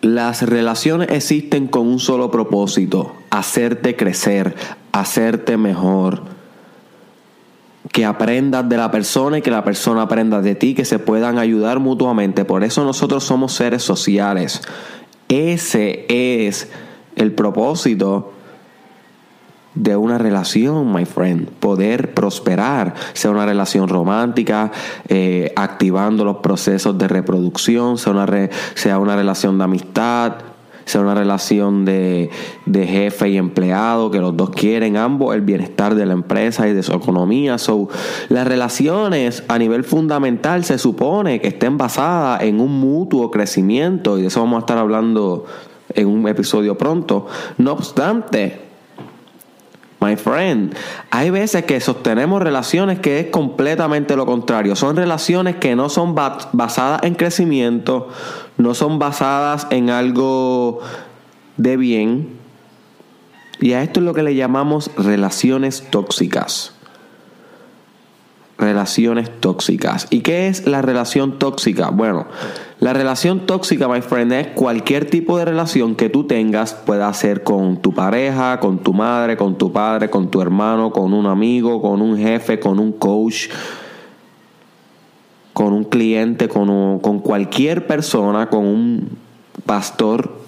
Las relaciones existen con un solo propósito, hacerte crecer, hacerte mejor. Que aprendas de la persona y que la persona aprenda de ti, que se puedan ayudar mutuamente. Por eso nosotros somos seres sociales. Ese es el propósito de una relación, my friend. Poder prosperar, sea una relación romántica, eh, activando los procesos de reproducción, sea una, sea una relación de amistad, sea una relación de, de, jefe y empleado, que los dos quieren ambos el bienestar de la empresa y de su economía. So, las relaciones a nivel fundamental se supone que estén basadas en un mutuo crecimiento y de eso vamos a estar hablando en un episodio pronto. No obstante, My friend, hay veces que sostenemos relaciones que es completamente lo contrario. Son relaciones que no son basadas en crecimiento, no son basadas en algo de bien. Y a esto es lo que le llamamos relaciones tóxicas. Relaciones tóxicas. ¿Y qué es la relación tóxica? Bueno, la relación tóxica, my friend, es cualquier tipo de relación que tú tengas, pueda ser con tu pareja, con tu madre, con tu padre, con tu hermano, con un amigo, con un jefe, con un coach, con un cliente, con, con cualquier persona, con un pastor,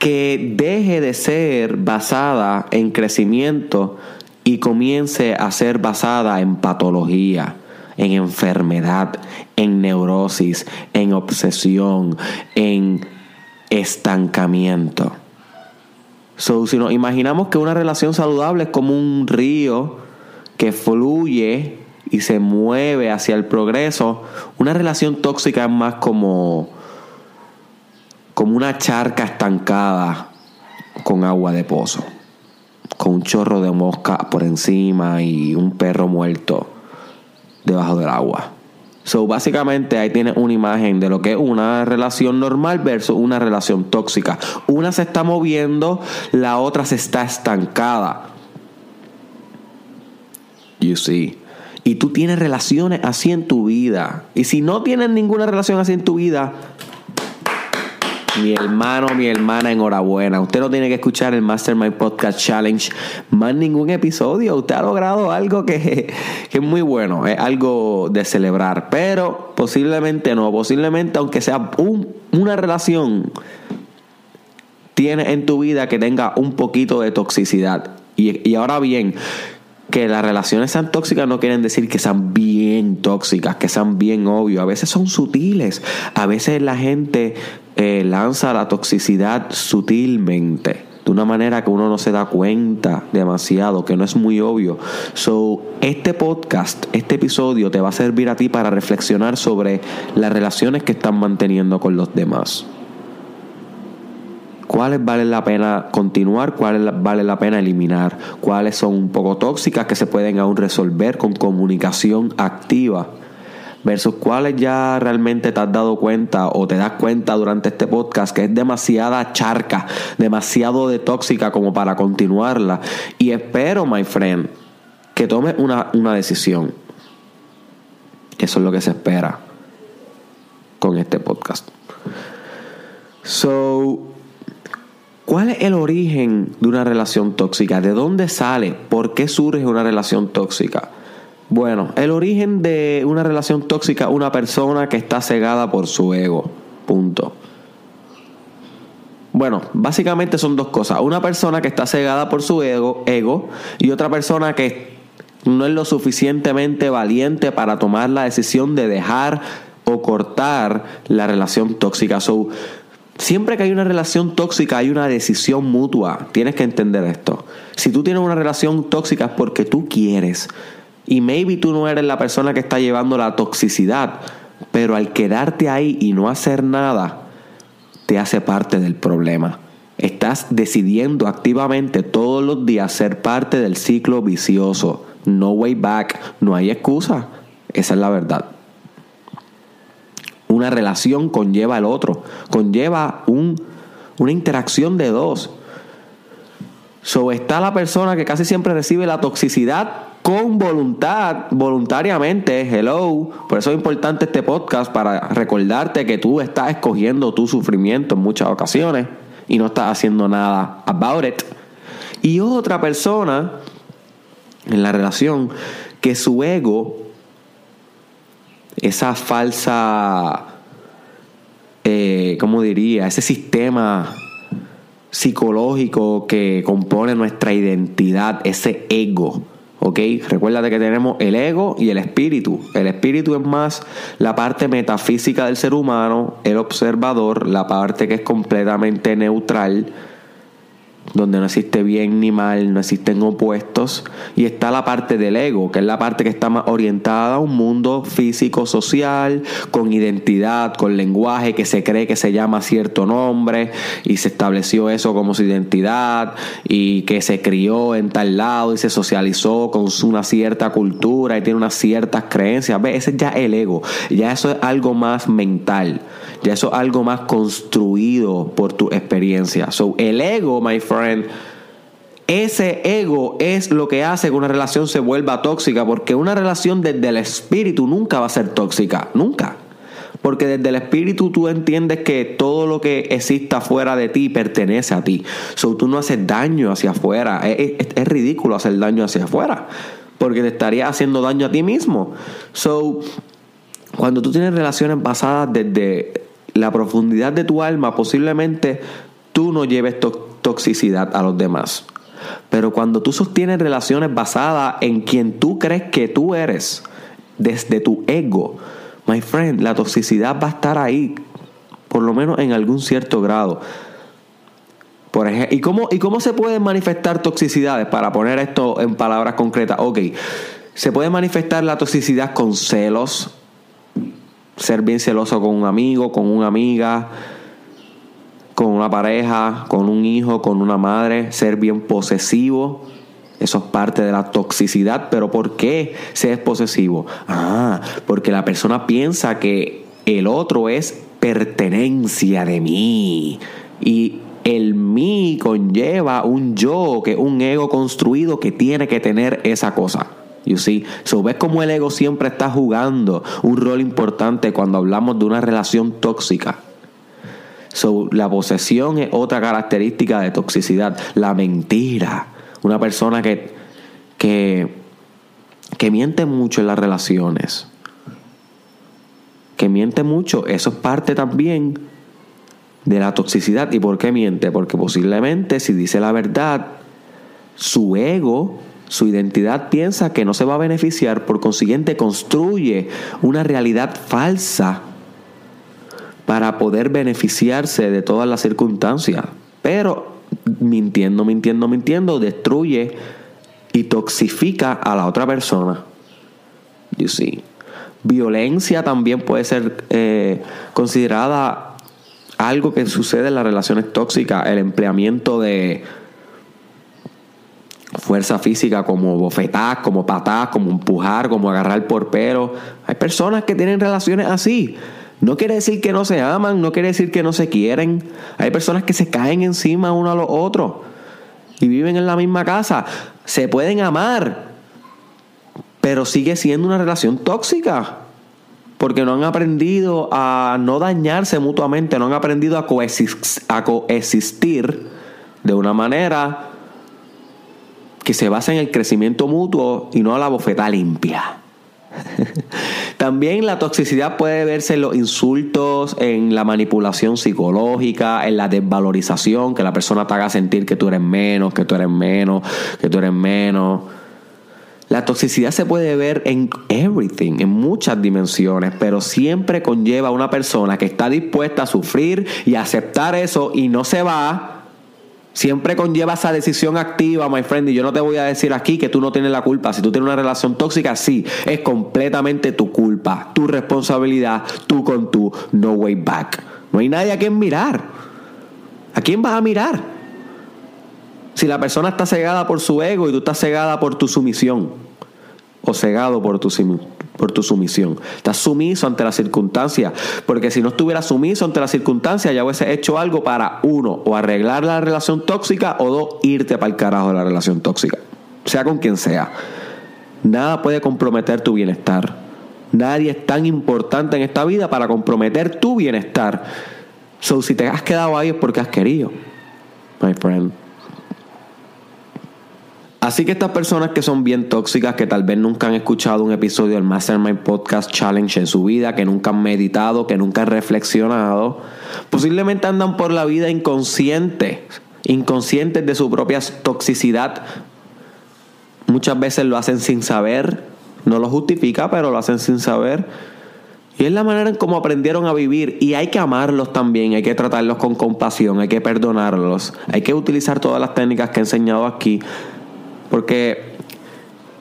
que deje de ser basada en crecimiento y comience a ser basada en patología en enfermedad, en neurosis, en obsesión, en estancamiento. So, si nos imaginamos que una relación saludable es como un río que fluye y se mueve hacia el progreso, una relación tóxica es más como, como una charca estancada con agua de pozo, con un chorro de mosca por encima y un perro muerto debajo del agua. So, básicamente ahí tienes una imagen de lo que es una relación normal versus una relación tóxica. Una se está moviendo, la otra se está estancada. You see. Y tú tienes relaciones así en tu vida. Y si no tienes ninguna relación así en tu vida, mi hermano, mi hermana, enhorabuena. Usted no tiene que escuchar el Mastermind Podcast Challenge más ningún episodio. Usted ha logrado algo que, es muy bueno, es algo de celebrar. Pero posiblemente no, posiblemente aunque sea una relación, tiene en tu vida que tenga un poquito de toxicidad. Y, y ahora bien, que las relaciones sean tóxicas no quieren decir que sean bien tóxicas, que sean bien obvios. A veces son sutiles. A veces la gente eh, lanza la toxicidad sutilmente. De una manera que uno no se da cuenta demasiado, que no es muy obvio. So, este podcast, este episodio te va a servir a ti para reflexionar sobre las relaciones que están manteniendo con los demás cuáles vale la pena continuar, cuáles vale la pena eliminar, cuáles son un poco tóxicas que se pueden aún resolver con comunicación activa versus cuáles ya realmente te has dado cuenta o te das cuenta durante este podcast que es demasiada charca, demasiado de tóxica como para continuarla. Y espero, my friend, que tomes una, una decisión. Eso es lo que se espera con este podcast. So, ¿Cuál es el origen de una relación tóxica? ¿De dónde sale? ¿Por qué surge una relación tóxica? Bueno, el origen de una relación tóxica es una persona que está cegada por su ego. Punto. Bueno, básicamente son dos cosas. Una persona que está cegada por su ego, ego y otra persona que no es lo suficientemente valiente para tomar la decisión de dejar o cortar la relación tóxica. So, Siempre que hay una relación tóxica hay una decisión mutua. Tienes que entender esto. Si tú tienes una relación tóxica es porque tú quieres. Y maybe tú no eres la persona que está llevando la toxicidad. Pero al quedarte ahí y no hacer nada, te hace parte del problema. Estás decidiendo activamente todos los días ser parte del ciclo vicioso. No way back. No hay excusa. Esa es la verdad una relación conlleva al otro, conlleva un, una interacción de dos. So, está la persona que casi siempre recibe la toxicidad con voluntad, voluntariamente, hello. Por eso es importante este podcast para recordarte que tú estás escogiendo tu sufrimiento en muchas ocasiones y no estás haciendo nada about it. Y otra persona en la relación que su ego, esa falsa, eh, ¿cómo diría? Ese sistema psicológico que compone nuestra identidad, ese ego. ¿Ok? Recuerda que tenemos el ego y el espíritu. El espíritu es más la parte metafísica del ser humano, el observador, la parte que es completamente neutral donde no existe bien ni mal, no existen opuestos, y está la parte del ego, que es la parte que está más orientada a un mundo físico, social, con identidad, con lenguaje, que se cree que se llama cierto nombre, y se estableció eso como su identidad, y que se crió en tal lado y se socializó con una cierta cultura y tiene unas ciertas creencias. ¿Ves? Ese es ya el ego, ya eso es algo más mental, ya eso es algo más construido por tu experiencia. So, el ego, my friend, ese ego es lo que hace que una relación se vuelva tóxica, porque una relación desde el espíritu nunca va a ser tóxica, nunca. Porque desde el espíritu tú entiendes que todo lo que exista fuera de ti pertenece a ti. So, tú no haces daño hacia afuera. Es, es, ridículo hacer daño hacia afuera. Porque te estaría haciendo daño a ti mismo. So, cuando tú tienes relaciones basadas desde la profundidad de tu alma, posiblemente tú no lleves toxicidad a los demás. Pero cuando tú sostienes relaciones basadas en quien tú crees que tú eres, desde tu ego, my friend, la toxicidad va a estar ahí, por lo menos en algún cierto grado. Por ejemplo, ¿y cómo, ¿Y cómo se pueden manifestar toxicidades? Para poner esto en palabras concretas, ok, se puede manifestar la toxicidad con celos, ser bien celoso con un amigo, con una amiga, con una pareja, con un hijo, con una madre, ser bien posesivo. Eso es parte de la toxicidad, pero ¿por qué se es posesivo? Ah, porque la persona piensa que el otro es pertenencia de mí. Y el mí conlleva un yo, que un ego construido que tiene que tener esa cosa. You see? So, ves cómo el ego siempre está jugando un rol importante cuando hablamos de una relación tóxica. So, la posesión es otra característica de toxicidad. La mentira. Una persona que, que, que miente mucho en las relaciones. Que miente mucho. Eso es parte también de la toxicidad. ¿Y por qué miente? Porque posiblemente si dice la verdad, su ego, su identidad piensa que no se va a beneficiar, por consiguiente construye una realidad falsa para poder beneficiarse de todas las circunstancias. Pero mintiendo, mintiendo, mintiendo, destruye y toxifica a la otra persona. You see. Violencia también puede ser eh, considerada algo que sucede en las relaciones tóxicas, el empleamiento de fuerza física como bofetadas, como patadas, como empujar, como agarrar por pelo. Hay personas que tienen relaciones así. No quiere decir que no se aman, no quiere decir que no se quieren. Hay personas que se caen encima uno a los otros y viven en la misma casa. Se pueden amar, pero sigue siendo una relación tóxica. Porque no han aprendido a no dañarse mutuamente, no han aprendido a, a coexistir de una manera que se basa en el crecimiento mutuo y no la bofeta limpia. También la toxicidad puede verse en los insultos, en la manipulación psicológica, en la desvalorización, que la persona te haga sentir que tú eres menos, que tú eres menos, que tú eres menos. La toxicidad se puede ver en everything, en muchas dimensiones, pero siempre conlleva a una persona que está dispuesta a sufrir y aceptar eso y no se va Siempre conlleva esa decisión activa, my friend. Y yo no te voy a decir aquí que tú no tienes la culpa. Si tú tienes una relación tóxica, sí, es completamente tu culpa, tu responsabilidad, tú con tu no way back. No hay nadie a quien mirar. ¿A quién vas a mirar? Si la persona está cegada por su ego y tú estás cegada por tu sumisión, o cegado por tu por tu sumisión. Estás sumiso ante la circunstancia, porque si no estuvieras sumiso ante la circunstancia, ya hubiese hecho algo para uno, o arreglar la relación tóxica, o dos, irte para el carajo de la relación tóxica, sea con quien sea. Nada puede comprometer tu bienestar. Nadie es tan importante en esta vida para comprometer tu bienestar. So, si te has quedado ahí es porque has querido, my friend. Así que estas personas que son bien tóxicas, que tal vez nunca han escuchado un episodio del Mastermind Podcast Challenge en su vida, que nunca han meditado, que nunca han reflexionado, posiblemente andan por la vida inconscientes, inconscientes de su propia toxicidad. Muchas veces lo hacen sin saber, no lo justifica, pero lo hacen sin saber. Y es la manera en cómo aprendieron a vivir. Y hay que amarlos también, hay que tratarlos con compasión, hay que perdonarlos, hay que utilizar todas las técnicas que he enseñado aquí porque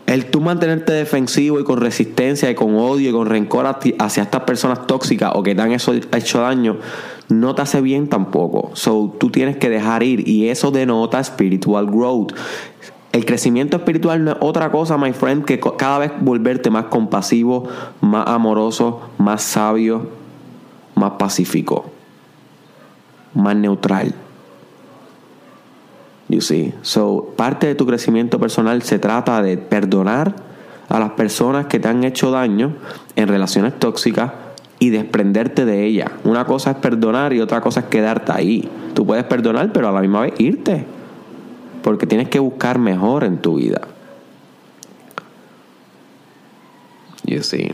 el tú mantenerte defensivo y con resistencia y con odio y con rencor hacia estas personas tóxicas o que te han hecho daño, no te hace bien tampoco. So, tú tienes que dejar ir y eso denota spiritual growth. El crecimiento espiritual no es otra cosa, my friend, que cada vez volverte más compasivo, más amoroso, más sabio, más pacífico, más neutral. You see. So, parte de tu crecimiento personal se trata de perdonar a las personas que te han hecho daño en relaciones tóxicas y desprenderte de ellas. Una cosa es perdonar y otra cosa es quedarte ahí. Tú puedes perdonar, pero a la misma vez irte. Porque tienes que buscar mejor en tu vida. You see.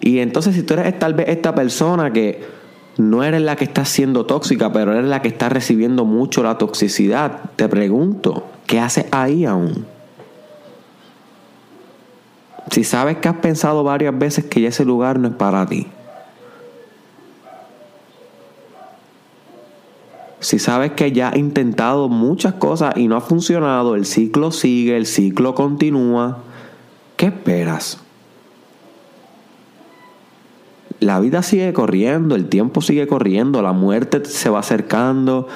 Y entonces si tú eres tal vez esta persona que no eres la que está siendo tóxica, pero eres la que está recibiendo mucho la toxicidad. Te pregunto, ¿qué haces ahí aún? Si sabes que has pensado varias veces que ese lugar no es para ti. Si sabes que ya has intentado muchas cosas y no ha funcionado, el ciclo sigue, el ciclo continúa, ¿qué esperas? La vida sigue corriendo, el tiempo sigue corriendo, la muerte se va acercando,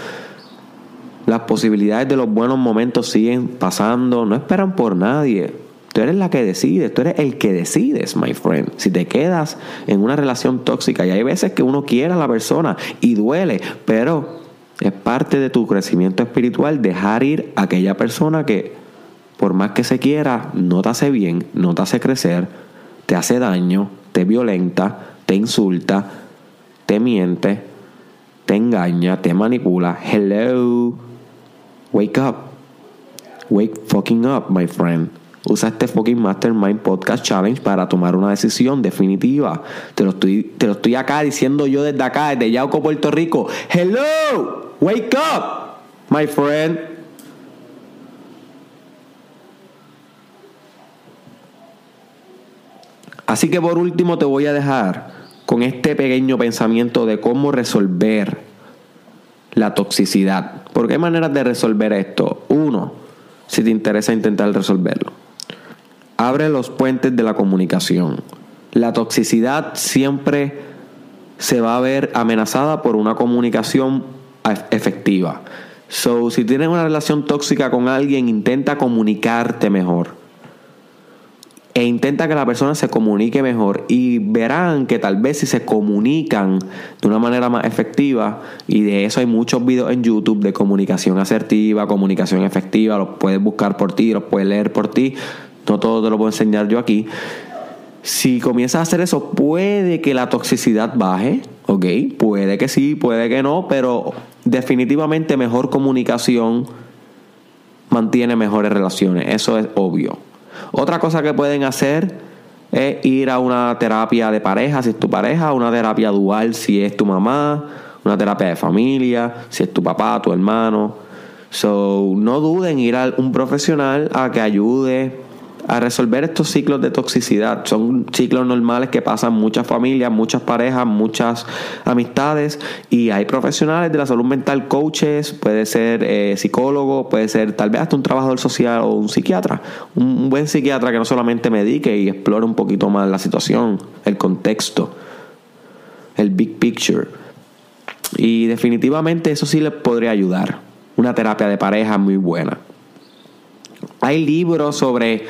las posibilidades de los buenos momentos siguen pasando, no esperan por nadie. Tú eres la que decides, tú eres el que decides, my friend. Si te quedas en una relación tóxica, y hay veces que uno quiere a la persona y duele, pero es parte de tu crecimiento espiritual dejar ir a aquella persona que, por más que se quiera, no te hace bien, no te hace crecer, te hace daño, te violenta, te insulta, te miente, te engaña, te manipula. Hello. Wake up. Wake fucking up, my friend. Usa este fucking Mastermind Podcast Challenge para tomar una decisión definitiva. Te lo estoy, te lo estoy acá diciendo yo desde acá, desde Yauco, Puerto Rico. Hello. Wake up, my friend. Así que por último te voy a dejar con este pequeño pensamiento de cómo resolver la toxicidad. Porque hay maneras de resolver esto. Uno, si te interesa intentar resolverlo. Abre los puentes de la comunicación. La toxicidad siempre se va a ver amenazada por una comunicación efectiva. So, si tienes una relación tóxica con alguien, intenta comunicarte mejor e intenta que la persona se comunique mejor y verán que tal vez si se comunican de una manera más efectiva y de eso hay muchos videos en YouTube de comunicación asertiva, comunicación efectiva, los puedes buscar por ti, los puedes leer por ti, no todo te lo puedo enseñar yo aquí. Si comienzas a hacer eso, puede que la toxicidad baje, ¿ok? Puede que sí, puede que no, pero definitivamente mejor comunicación mantiene mejores relaciones, eso es obvio. Otra cosa que pueden hacer es ir a una terapia de pareja si es tu pareja, una terapia dual si es tu mamá, una terapia de familia si es tu papá, tu hermano. So, no duden en ir a un profesional a que ayude a resolver estos ciclos de toxicidad. Son ciclos normales que pasan muchas familias, muchas parejas, muchas amistades y hay profesionales de la salud mental, coaches, puede ser eh, psicólogo, puede ser tal vez hasta un trabajador social o un psiquiatra. Un, buen psiquiatra que no solamente medique y explore un poquito más la situación, el contexto, el big picture. Y definitivamente eso sí les podría ayudar. Una terapia de pareja muy buena. Hay libros sobre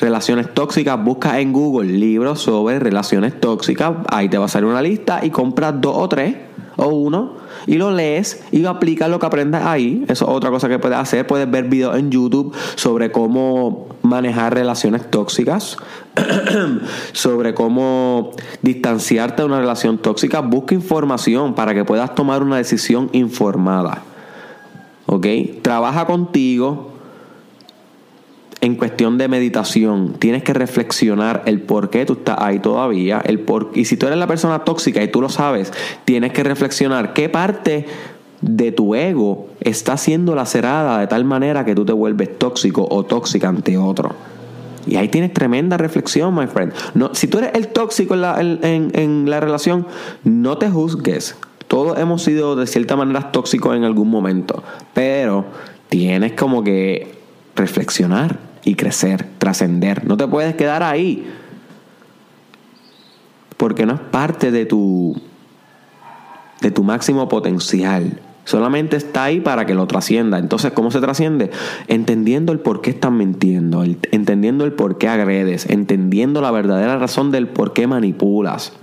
relaciones tóxicas, busca en Google libros sobre relaciones tóxicas, ahí te va a salir una lista y compras dos o tres o uno y lo lees y lo aplicas lo que aprendas ahí. Eso es otra cosa que puedes hacer. Puedes ver videos en YouTube sobre cómo manejar relaciones tóxicas, sobre cómo distanciarte de una relación tóxica, busca información para que puedas tomar una decisión informada. ¿Ok? Trabaja contigo en cuestión de meditación. Tienes que reflexionar el por qué tú estás ahí todavía. El por, y si tú eres la persona tóxica y tú lo sabes, tienes que reflexionar qué parte de tu ego está siendo lacerada de tal manera que tú te vuelves tóxico o tóxica ante otro. Y ahí tienes tremenda reflexión, my friend. No, si tú eres el tóxico en la, en la relación, no te juzgues. Todos hemos sido de cierta manera tóxicos en algún momento. Pero tienes como que reflexionar y crecer, trascender. No te puedes quedar ahí. Porque no es parte de tu de tu máximo potencial. Solamente está ahí para que lo trascienda. Entonces, ¿cómo se trasciende? Entendiendo el por qué están mintiendo, entendiendo el por qué agredes, entendiendo la verdadera razón del por qué manipulas.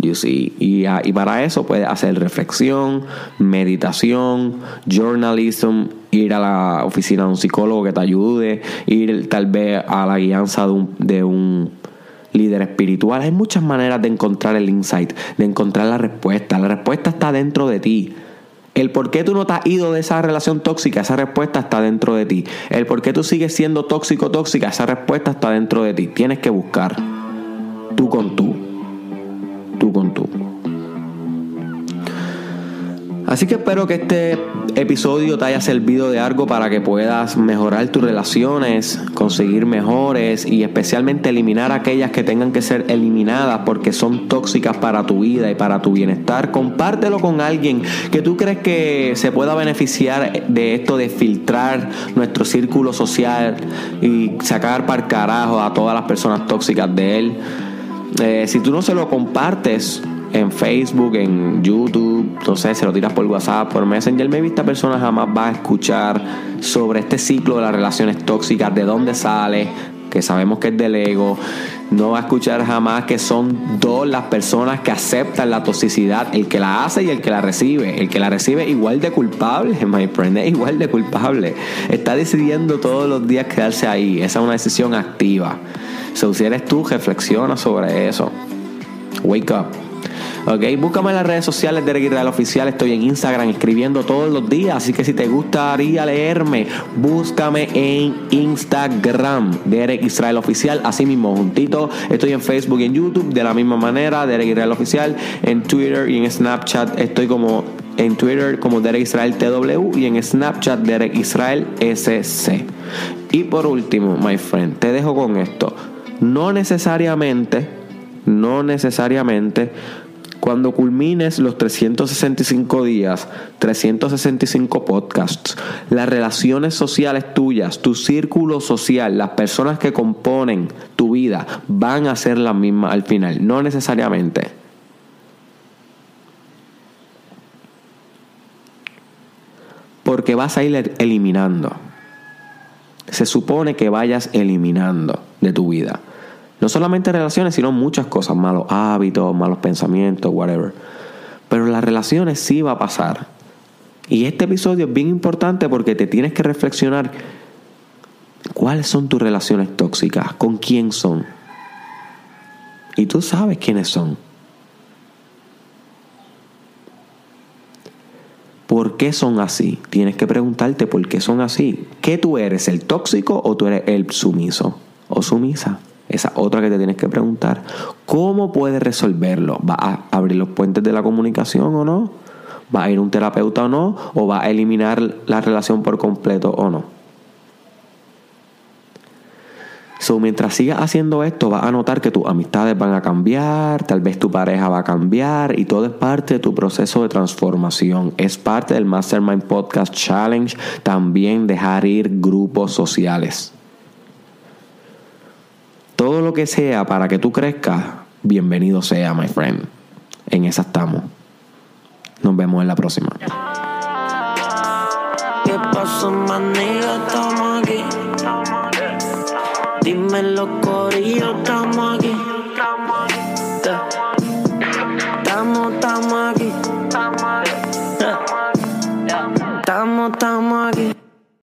You see? y, ah, y, para eso puedes hacer reflexión, meditación, journalism, ir a la oficina de un psicólogo que te ayude, ir tal vez a la guianza de un, de un líder espiritual. Hay muchas maneras de encontrar el insight, de encontrar la respuesta. La respuesta está dentro de ti. El por qué tú no te has ido de esa relación tóxica, esa respuesta está dentro de ti. El por qué tú sigues siendo tóxico, tóxica, esa respuesta está dentro de ti. Tienes que buscar tú con tú. Tú con tú. Así que espero que este episodio te haya servido de algo para que puedas mejorar tus relaciones, conseguir mejores y especialmente eliminar aquellas que tengan que ser eliminadas porque son tóxicas para tu vida y para tu bienestar. Compártelo con alguien que tú crees que se pueda beneficiar de esto de filtrar nuestro círculo social y sacar para carajo a todas las personas tóxicas de él. Eh, si tú no se lo compartes, en Facebook, en YouTube, entonces se lo tiras por WhatsApp, por Messenger, maybe esta persona jamás va a escuchar sobre este ciclo de las relaciones tóxicas, de dónde sale, que sabemos que es del ego, no va a escuchar jamás que son dos las personas que aceptan la toxicidad, el que la hace y el que la recibe. El que la recibe igual de culpable, my friend, es igual de culpable. Está decidiendo todos los días quedarse ahí. Esa es una decisión activa. Si eres tú, reflexiona sobre eso. Wake up. Ok, búscame en las redes sociales de Israel Oficial. Estoy en Instagram escribiendo todos los días. Así que si te gustaría leerme, búscame en Instagram, Derek Israel Oficial. Así mismo, juntito. Estoy en Facebook y en YouTube de la misma manera, Derek Israel Oficial. En Twitter y en Snapchat estoy como en Twitter como Derek Israel TW y en Snapchat Derek Israel SC. Y por último, my friend, te dejo con esto. No necesariamente, no necesariamente cuando culmines los 365 días, 365 podcasts, las relaciones sociales tuyas, tu círculo social, las personas que componen tu vida van a ser las mismas al final, no necesariamente. Porque vas a ir eliminando. Se supone que vayas eliminando de tu vida. No solamente relaciones, sino muchas cosas, malos hábitos, malos pensamientos, whatever. Pero las relaciones sí va a pasar. Y este episodio es bien importante porque te tienes que reflexionar cuáles son tus relaciones tóxicas, con quién son. Y tú sabes quiénes son. ¿Por qué son así? Tienes que preguntarte por qué son así. ¿Qué tú eres, el tóxico o tú eres el sumiso o sumisa? Esa otra que te tienes que preguntar. ¿Cómo puedes resolverlo? ¿Va a abrir los puentes de la comunicación o no? ¿Va a ir un terapeuta o no? ¿O va a eliminar la relación por completo o no? So, mientras sigas haciendo esto, vas a notar que tus amistades van a cambiar, tal vez tu pareja va a cambiar y todo es parte de tu proceso de transformación. Es parte del Mastermind Podcast Challenge también dejar ir grupos sociales todo lo que sea para que tú crezcas, bienvenido sea, my friend. En esa estamos. Nos vemos en la próxima. ¿Qué pasó, manía? Estamos aquí. Dime los corillos, estamos aquí.